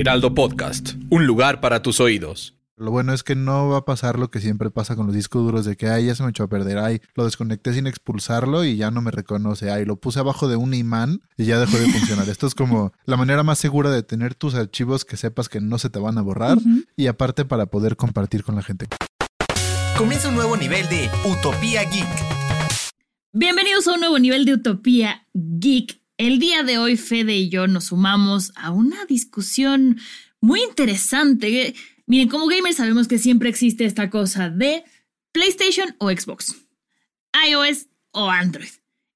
Heraldo Podcast, un lugar para tus oídos. Lo bueno es que no va a pasar lo que siempre pasa con los discos duros de que, ay, ya se me echó a perder, ay, lo desconecté sin expulsarlo y ya no me reconoce, ay, lo puse abajo de un imán y ya dejó de funcionar. Esto es como la manera más segura de tener tus archivos que sepas que no se te van a borrar y aparte para poder compartir con la gente. Comienza un nuevo nivel de Utopía Geek. Bienvenidos a un nuevo nivel de Utopía Geek. El día de hoy, Fede y yo nos sumamos a una discusión muy interesante. Miren, como gamers sabemos que siempre existe esta cosa de PlayStation o Xbox, iOS o Android.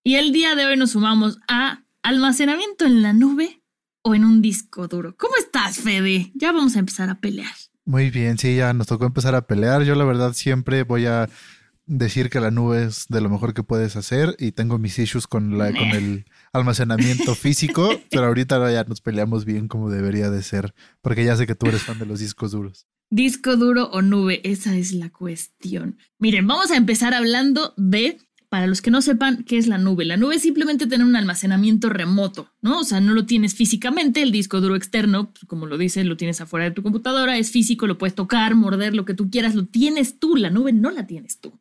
Y el día de hoy nos sumamos a almacenamiento en la nube o en un disco duro. ¿Cómo estás, Fede? Ya vamos a empezar a pelear. Muy bien, sí, ya nos tocó empezar a pelear. Yo la verdad siempre voy a decir que la nube es de lo mejor que puedes hacer y tengo mis issues con, la, con el almacenamiento físico, pero ahorita ya nos peleamos bien como debería de ser, porque ya sé que tú eres fan de los discos duros. Disco duro o nube, esa es la cuestión. Miren, vamos a empezar hablando de, para los que no sepan qué es la nube, la nube es simplemente tener un almacenamiento remoto, ¿no? O sea, no lo tienes físicamente, el disco duro externo, pues, como lo dice, lo tienes afuera de tu computadora, es físico, lo puedes tocar, morder, lo que tú quieras, lo tienes tú, la nube no la tienes tú.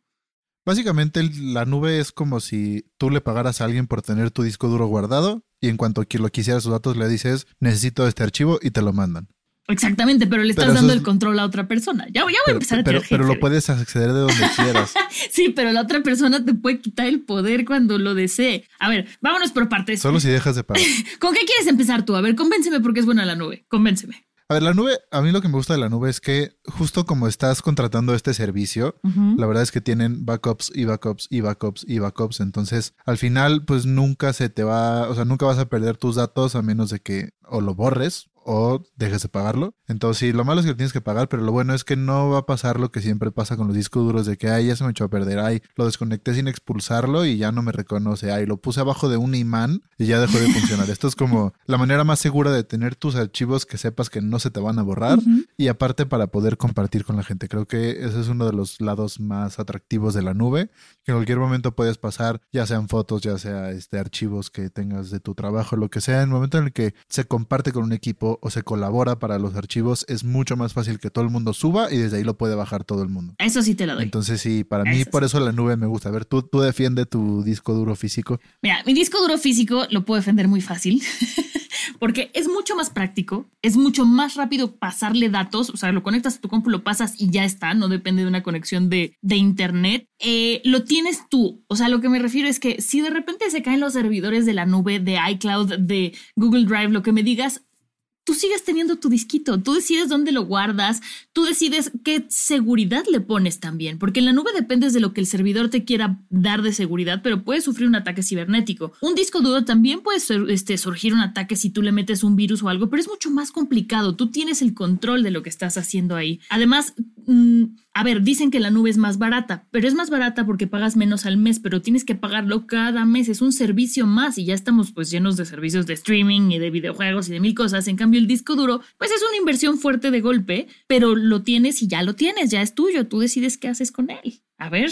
Básicamente la nube es como si tú le pagaras a alguien por tener tu disco duro guardado y en cuanto lo quisiera sus datos le dices necesito este archivo y te lo mandan. Exactamente, pero le estás Pero dando es- el control a otra persona. Ya, ya voy a empezar a pero, pero lo puedes acceder de donde quieras. Sí, pero la otra persona te puede quitar el poder cuando lo desee. A ver, vámonos por partes. Solo si dejas de pagar. ¿Con qué quieres empezar tú? A ver, convénceme porque es buena la nube. Convénceme. A ver, la nube, a mí lo que me gusta de la nube es que justo como estás contratando este servicio, la verdad es que tienen backups y backups y backups y backups. Entonces, al final, pues nunca se te va, o sea, nunca vas a perder tus datos a menos de que o lo borres o dejes de pagarlo. Entonces, sí, lo malo es que lo tienes que pagar, pero lo bueno es que no va a pasar lo que siempre pasa con los discos duros de que, ay, ya se me echó a perder, ay, lo desconecté sin expulsarlo y ya no me reconoce, ay, lo puse abajo de un imán y ya dejó de funcionar. Esto es como la manera más segura de tener tus archivos que sepas que no se te van a borrar y aparte para poder compartir con la gente. Creo que ese es uno de los lados más atractivos de la nube, que en cualquier momento puedes pasar, ya sean fotos, ya sea este archivos que tengas de tu trabajo, lo que sea, en el momento en el que se comparte con un equipo o se colabora para los archivos, es mucho más fácil que todo el mundo suba y desde ahí lo puede bajar todo el mundo. Eso sí te la doy. Entonces sí, para mí por eso la nube me gusta. A ver, tú, tú defiende tu disco duro físico. Mira, mi disco duro físico lo puedo defender muy fácil porque es mucho más práctico, es mucho más rápido pasarle datos, o sea, lo conectas a tu compu, lo pasas y ya está, no depende de una conexión de, de internet. Eh, lo tienes tú, o sea, lo que me refiero es que si de repente se caen los servidores de la nube, de iCloud, de Google Drive, lo que me digas, tú sigues teniendo tu disquito, tú decides dónde lo guardas, tú decides qué seguridad le pones también, porque en la nube dependes de lo que el servidor te quiera dar de seguridad, pero puedes sufrir un ataque cibernético. Un disco duro también puede este, surgir un ataque si tú le metes un virus o algo, pero es mucho más complicado, tú tienes el control de lo que estás haciendo ahí. Además, mm, a ver, dicen que la nube es más barata, pero es más barata porque pagas menos al mes, pero tienes que pagarlo cada mes, es un servicio más y ya estamos pues llenos de servicios de streaming y de videojuegos y de mil cosas. En cambio, el disco duro, pues es una inversión fuerte de golpe, pero lo tienes y ya lo tienes, ya es tuyo, tú decides qué haces con él. A ver,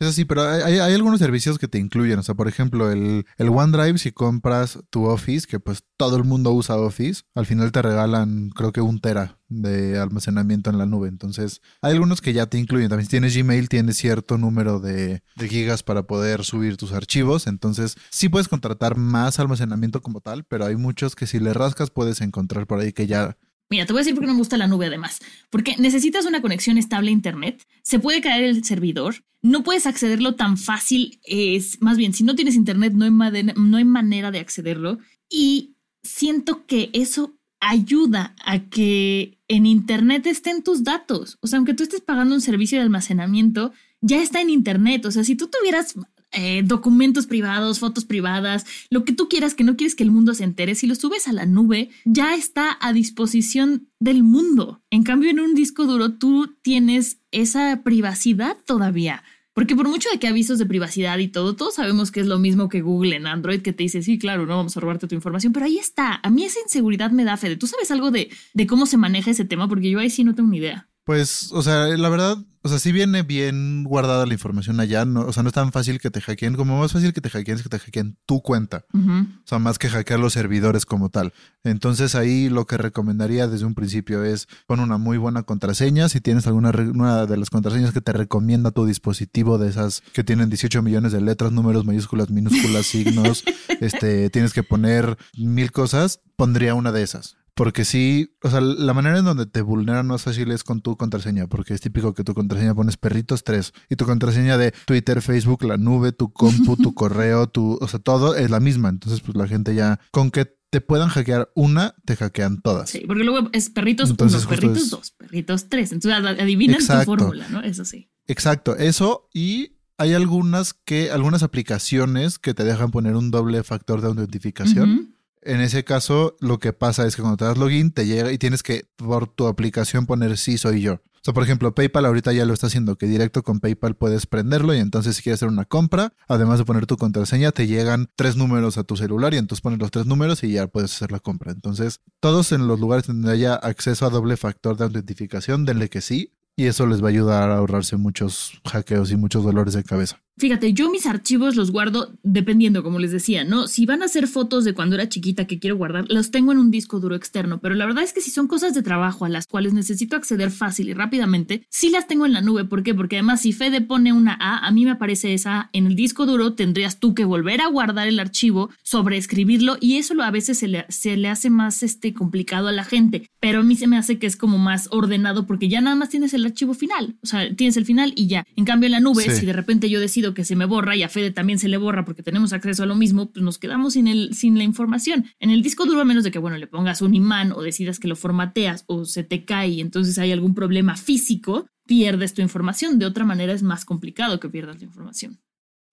Eso sí, pero hay, hay- algunos servicios que te incluyen. O sea, por ejemplo, el, el OneDrive, si compras tu Office, que pues todo el mundo usa Office, al final te regalan, creo que un tera de almacenamiento en la nube. Entonces, hay algunos que ya te incluyen. También si tienes Gmail, tienes cierto número de, de gigas para poder subir tus archivos. Entonces, sí puedes contratar más almacenamiento como tal, pero hay muchos que si le rascas puedes encontrar por ahí que ya Mira, te voy a decir por qué no me gusta la nube además. Porque necesitas una conexión estable a Internet, se puede caer el servidor, no puedes accederlo tan fácil, es más bien, si no tienes Internet no hay, no hay manera de accederlo y siento que eso ayuda a que en Internet estén tus datos. O sea, aunque tú estés pagando un servicio de almacenamiento, ya está en Internet. O sea, si tú tuvieras eh, documentos privados, fotos privadas, lo que tú quieras que no quieres que el mundo se entere, si lo subes a la nube, ya está a disposición del mundo. En cambio, en un disco duro tú tienes esa privacidad todavía. Porque por mucho de que avisos de privacidad y todo, todos sabemos que es lo mismo que Google en Android que te dice, sí, claro, no vamos a robarte tu información, pero ahí está. A mí esa inseguridad me da fe. ¿Tú sabes algo de, de cómo se maneja ese tema? Porque yo ahí sí no tengo ni idea. Pues, o sea, la verdad, o sea, sí viene bien guardada la información allá, no, o sea, no es tan fácil que te hackeen, como más fácil que te hackeen es que te hackeen tu cuenta, o sea, más que hackear los servidores como tal. Entonces ahí lo que recomendaría desde un principio es pon una muy buena contraseña, si tienes alguna una de las contraseñas que te recomienda tu dispositivo de esas que tienen 18 millones de letras, números, mayúsculas, minúsculas, signos, este, tienes que poner mil cosas, pondría una de esas. Porque sí, o sea, la manera en donde te vulneran más fácil es con tu contraseña, porque es típico que tu contraseña pones perritos tres y tu contraseña de Twitter, Facebook, la nube, tu compu, tu correo, tu, o sea, todo es la misma. Entonces, pues la gente ya, con que te puedan hackear una, te hackean todas. Sí, porque luego es perritos Entonces, uno, perritos dos, perritos tres. Entonces adivinan tu fórmula, ¿no? Eso sí. Exacto, eso y hay algunas que, algunas aplicaciones que te dejan poner un doble factor de autentificación. En ese caso, lo que pasa es que cuando te das login, te llega y tienes que por tu aplicación poner sí soy yo. O sea, por ejemplo, PayPal ahorita ya lo está haciendo, que directo con PayPal puedes prenderlo y entonces si quieres hacer una compra, además de poner tu contraseña, te llegan tres números a tu celular y entonces pones los tres números y ya puedes hacer la compra. Entonces, todos en los lugares donde haya acceso a doble factor de autentificación, denle que sí y eso les va a ayudar a ahorrarse muchos hackeos y muchos dolores de cabeza. Fíjate, yo mis archivos los guardo dependiendo, como les decía, ¿no? Si van a ser fotos de cuando era chiquita que quiero guardar, los tengo en un disco duro externo, pero la verdad es que si son cosas de trabajo a las cuales necesito acceder fácil y rápidamente, sí las tengo en la nube. ¿Por qué? Porque además si Fede pone una A, a mí me aparece esa A en el disco duro, tendrías tú que volver a guardar el archivo, sobreescribirlo y eso a veces se le, se le hace más este, complicado a la gente, pero a mí se me hace que es como más ordenado porque ya nada más tienes el archivo final, o sea, tienes el final y ya. En cambio en la nube, si de repente yo decido que se me borra y a Fede también se le borra porque tenemos acceso a lo mismo, pues nos quedamos sin, el, sin la información. En el disco duro, a menos de que, bueno, le pongas un imán o decidas que lo formateas o se te cae y entonces hay algún problema físico, pierdes tu información. De otra manera es más complicado que pierdas la información.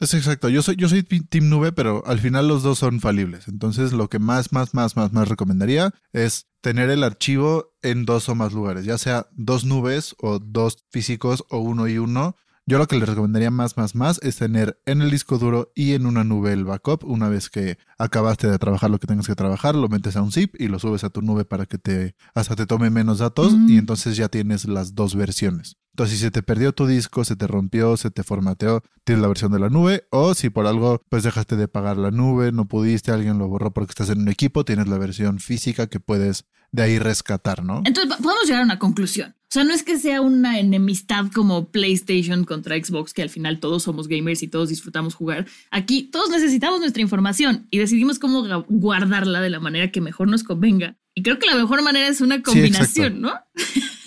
Es exacto. Yo soy, yo soy Team Nube, pero al final los dos son falibles. Entonces, lo que más, más, más, más, más recomendaría es tener el archivo en dos o más lugares, ya sea dos nubes o dos físicos o uno y uno. Yo lo que les recomendaría más, más, más es tener en el disco duro y en una nube el backup. Una vez que acabaste de trabajar lo que tengas que trabajar, lo metes a un zip y lo subes a tu nube para que te hasta te tome menos datos y entonces ya tienes las dos versiones. Entonces, si se te perdió tu disco, se te rompió, se te formateó, tienes la versión de la nube. O si por algo, pues dejaste de pagar la nube, no pudiste, alguien lo borró porque estás en un equipo, tienes la versión física que puedes de ahí rescatar, ¿no? Entonces, podemos llegar a una conclusión. O sea, no es que sea una enemistad como PlayStation contra Xbox, que al final todos somos gamers y todos disfrutamos jugar. Aquí todos necesitamos nuestra información y decidimos cómo guardarla de la manera que mejor nos convenga. Y creo que la mejor manera es una combinación, ¿no?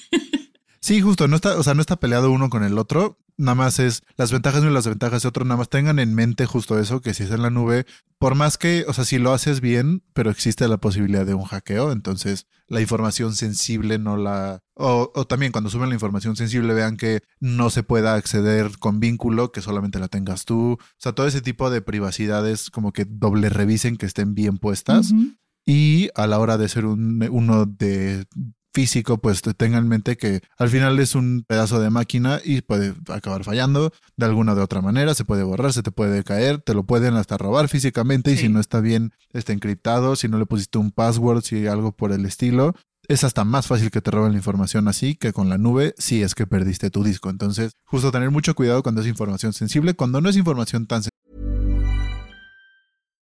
Sí, justo, no está, o sea, no está peleado uno con el otro, nada más es las ventajas y las ventajas de otro, nada más tengan en mente justo eso, que si es en la nube, por más que, o sea, si lo haces bien, pero existe la posibilidad de un hackeo, entonces la información sensible no la... O, o también cuando suben la información sensible vean que no se pueda acceder con vínculo, que solamente la tengas tú, o sea, todo ese tipo de privacidades como que doble revisen que estén bien puestas. Y a la hora de ser un, uno de físico, pues tengan en mente que al final es un pedazo de máquina y puede acabar fallando de alguna de otra manera, se puede borrar, se te puede caer, te lo pueden hasta robar físicamente y si no está bien, está encriptado, si no le pusiste un password, si algo por el estilo, es hasta más fácil que te roben la información así que con la nube si es que perdiste tu disco. Entonces, justo tener mucho cuidado cuando es información sensible, cuando no es información tan sensible.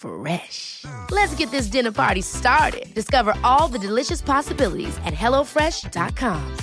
Fresh. Let's get this dinner party started. Discover all the delicious possibilities at hellofresh.com.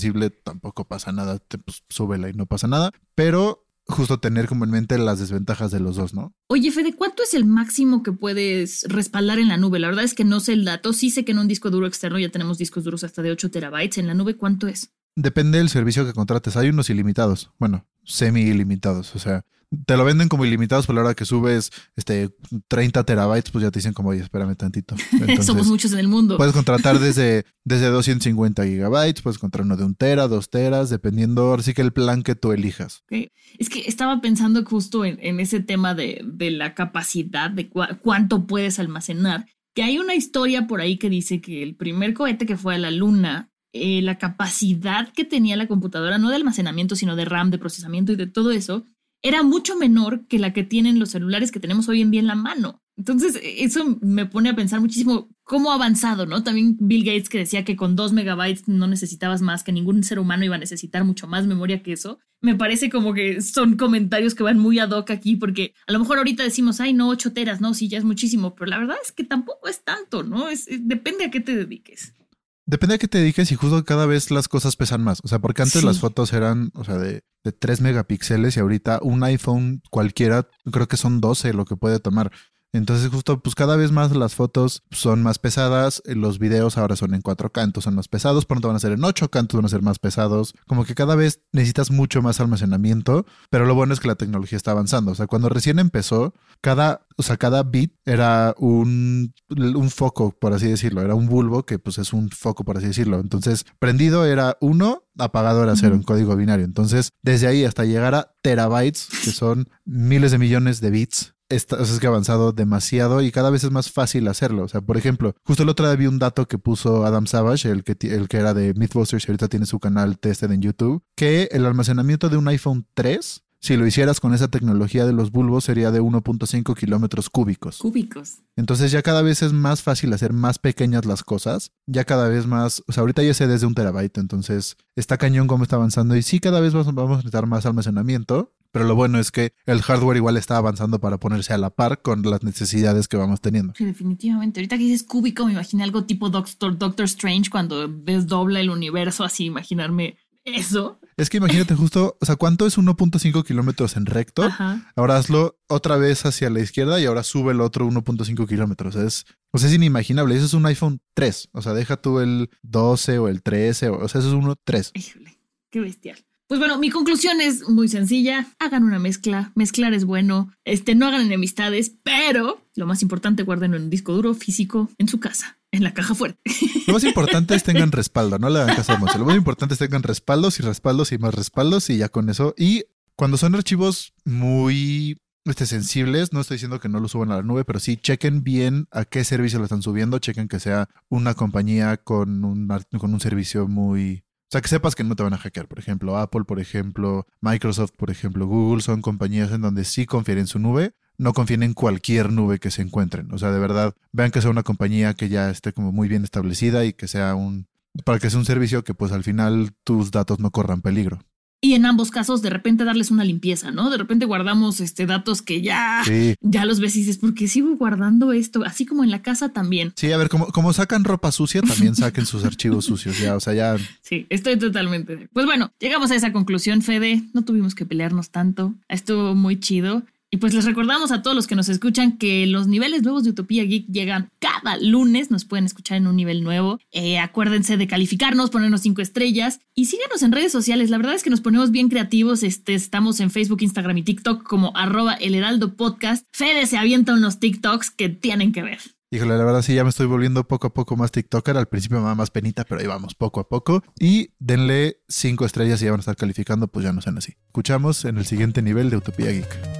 sensible, tampoco pasa nada, te, pues, súbela y no pasa nada, pero justo tener como en mente las desventajas de los dos, ¿no? Oye, Fede, ¿cuánto es el máximo que puedes respaldar en la nube? La verdad es que no sé el dato. Sí sé que en un disco duro externo ya tenemos discos duros hasta de 8 terabytes. ¿En la nube cuánto es? Depende del servicio que contrates. Hay unos ilimitados, bueno, semi ilimitados, o sea, te lo venden como ilimitados, pero a la hora que subes este 30 terabytes, pues ya te dicen como, oye, espérame tantito. Entonces, Somos muchos en el mundo. Puedes contratar desde, desde 250 gigabytes, puedes contratar uno de un tera, dos teras, dependiendo, ahora sí que el plan que tú elijas. Ok. Es que estaba pensando justo en, en ese tema de, de la capacidad, de cua- cuánto puedes almacenar, que hay una historia por ahí que dice que el primer cohete que fue a la luna, eh, la capacidad que tenía la computadora, no de almacenamiento, sino de RAM, de procesamiento y de todo eso, era mucho menor que la que tienen los celulares que tenemos hoy en día en la mano. Entonces, eh, eso me pone a pensar muchísimo cómo ha avanzado, ¿no? También Bill Gates que decía que con dos megabytes no necesitabas más, que ningún ser humano iba a necesitar mucho más memoria que eso. Me parece como que son comentarios que van muy ad hoc aquí, porque a lo mejor ahorita decimos, ay, no, ocho teras, no, sí, ya es muchísimo, pero la verdad es que tampoco es tanto, ¿no? Es, es- depende a qué te dediques. Depende a qué te dediques y justo cada vez las cosas pesan más. O sea, porque antes Sí. las fotos eran, o sea, de, de 3 megapíxeles y ahorita un iPhone cualquiera, creo que son 12 lo que puede tomar. Entonces justo pues cada vez más las fotos son más pesadas, eh, los videos ahora son en 4K, entonces son más pesados, pronto van a ser en 8K, entonces van a ser más pesados, como que cada vez necesitas mucho más almacenamiento, pero lo bueno es que la tecnología está avanzando, o sea, cuando recién empezó, cada, o sea, cada bit era un, un foco, por así decirlo, era un bulbo que pues es un foco, por así decirlo, entonces prendido era uno, apagado era cero en código binario, entonces desde ahí hasta llegar a terabytes, que son miles de millones de bits, o sea, es que ha avanzado demasiado y cada vez es más fácil hacerlo. O sea, por ejemplo, justo el otro día vi un dato que puso Adam Savage, el que, el que era de Mythbusters y ahorita tiene su canal Tested en YouTube, que el almacenamiento de un iPhone 3, si lo hicieras con esa tecnología de los bulbos, sería de 1.5 kilómetros cúbicos. Cúbicos. Entonces ya cada vez es más fácil hacer más pequeñas las cosas. Ya cada vez más, o sea, ahorita ya sé desde un terabyte, entonces está cañón cómo está avanzando y sí, cada vez vamos, vamos a necesitar más almacenamiento. Pero lo bueno es que el hardware igual está avanzando para ponerse a la par con las necesidades que vamos teniendo. Sí, definitivamente. Ahorita que dices cúbico, me imaginé algo tipo Doctor, Doctor Strange cuando desdobla el universo, así imaginarme eso. Es que imagínate justo, o sea, ¿cuánto es 1.5 kilómetros en recto? Ajá. Ahora hazlo otra vez hacia la izquierda y ahora sube el otro 1.5 kilómetros. Es, o sea, es inimaginable. Eso es un iPhone 3. O sea, deja tú el 12 o el 13. O, o sea, eso es uno 3. Híjole, qué bestial. Pues bueno, mi conclusión es muy sencilla. Hagan una mezcla. Mezclar es bueno. Este, no hagan enemistades, pero lo más importante, guárdenlo en un disco duro físico en su casa, en la caja fuerte. Lo más importante es tengan respaldo, no le hagan caso a. Lo más importante es tengan respaldos y respaldos y más respaldos y ya con eso. Y cuando son archivos muy este, sensibles, no estoy diciendo que no lo suban a la nube, pero sí chequen bien a qué servicio lo están subiendo, chequen que sea una compañía con un, con un servicio muy... O sea, que sepas que no te van a hackear. Por ejemplo, Apple, por ejemplo, Microsoft, por ejemplo, Google, son compañías en donde sí confíen en su nube, no confíen en cualquier nube que se encuentren. O sea, de verdad, vean que sea una compañía que ya esté como muy bien establecida y que sea un, para que sea un servicio que pues al final tus datos no corran peligro. Y en ambos casos, de repente darles una limpieza, ¿no? De repente guardamos este, datos que ya, Sí. ya los ves y dices, ¿por qué sigo guardando esto? Así como en la casa también. Sí, a ver, como, como sacan ropa sucia, también saquen sus archivos sucios. Ya, o sea, ya Sí, estoy totalmente. Pues bueno, llegamos a esa conclusión, Fede. No tuvimos que pelearnos tanto. Estuvo muy chido. Y pues les recordamos a todos los que nos escuchan que los niveles nuevos de Utopía Geek llegan cada lunes. Nos pueden escuchar en un nivel nuevo. Eh, acuérdense de calificarnos, ponernos cinco estrellas y síganos en redes sociales. La verdad es que nos ponemos bien creativos. Este, estamos en Facebook, Instagram y TikTok como arroba el podcast. Fede se avienta unos TikToks que tienen que ver. Híjole, la verdad sí, ya me estoy volviendo poco a poco más TikToker. Al principio me daba más penita, pero ahí vamos, poco a poco. Y denle cinco estrellas y ya van a estar calificando, pues ya no sean así. Escuchamos en el siguiente nivel de Utopía Geek.